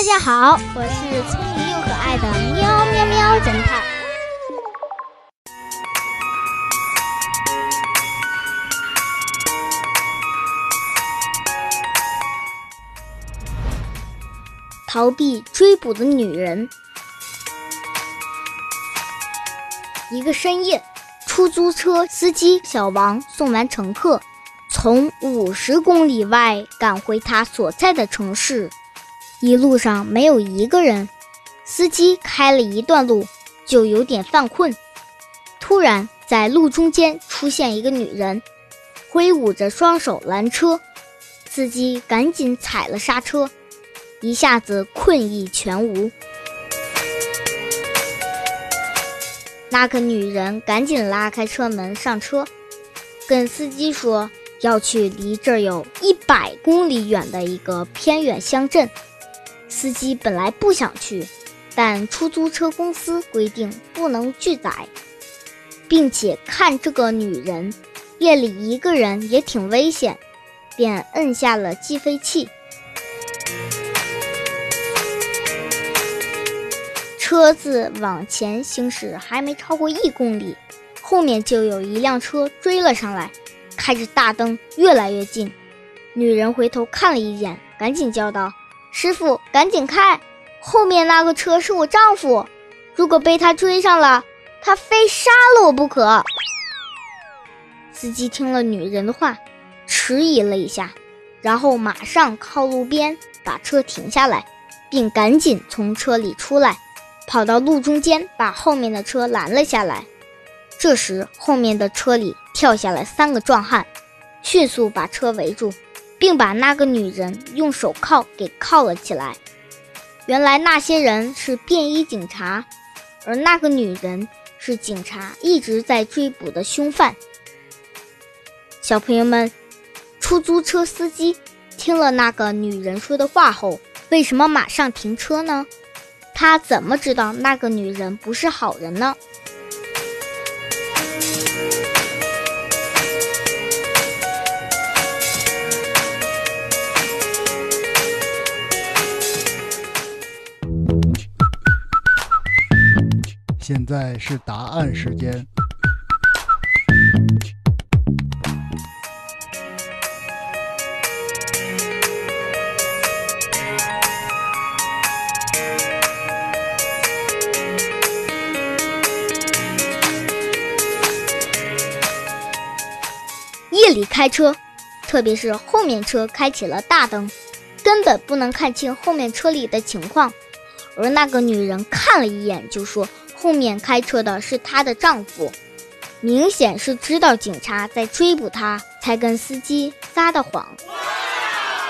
大家好，我是聪明又可爱的喵喵喵侦探。逃避追捕的女人。一个深夜，出租车司机小王送完乘客，从五十公里外赶回他所在的城市。一路上没有一个人，司机开了一段路就有点犯困。突然，在路中间出现一个女人，挥舞着双手拦车，司机赶紧踩了刹车，一下子困意全无。那个女人赶紧拉开车门上车，跟司机说要去离这儿有一百公里远的一个偏远乡镇。司机本来不想去，但出租车公司规定不能拒载，并且看这个女人夜里一个人也挺危险，便摁下了计费器。车子往前行驶还没超过一公里，后面就有一辆车追了上来，开着大灯越来越近。女人回头看了一眼，赶紧叫道。师傅，赶紧开！后面那个车是我丈夫，如果被他追上了，他非杀了我不可。司机听了女人的话，迟疑了一下，然后马上靠路边把车停下来，并赶紧从车里出来，跑到路中间把后面的车拦了下来。这时，后面的车里跳下来三个壮汉，迅速把车围住。并把那个女人用手铐给铐了起来。原来那些人是便衣警察，而那个女人是警察一直在追捕的凶犯。小朋友们，出租车司机听了那个女人说的话后，为什么马上停车呢？他怎么知道那个女人不是好人呢？现在是答案时间。夜里开车，特别是后面车开启了大灯，根本不能看清后面车里的情况。而那个女人看了一眼，就说。后面开车的是她的丈夫，明显是知道警察在追捕她，才跟司机撒的谎，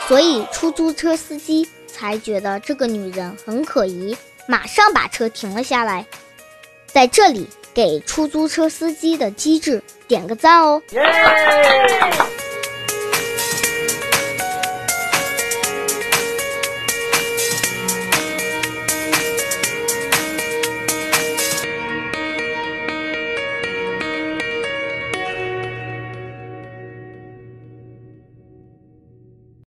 所以出租车司机才觉得这个女人很可疑，马上把车停了下来。在这里给出租车司机的机智点个赞哦。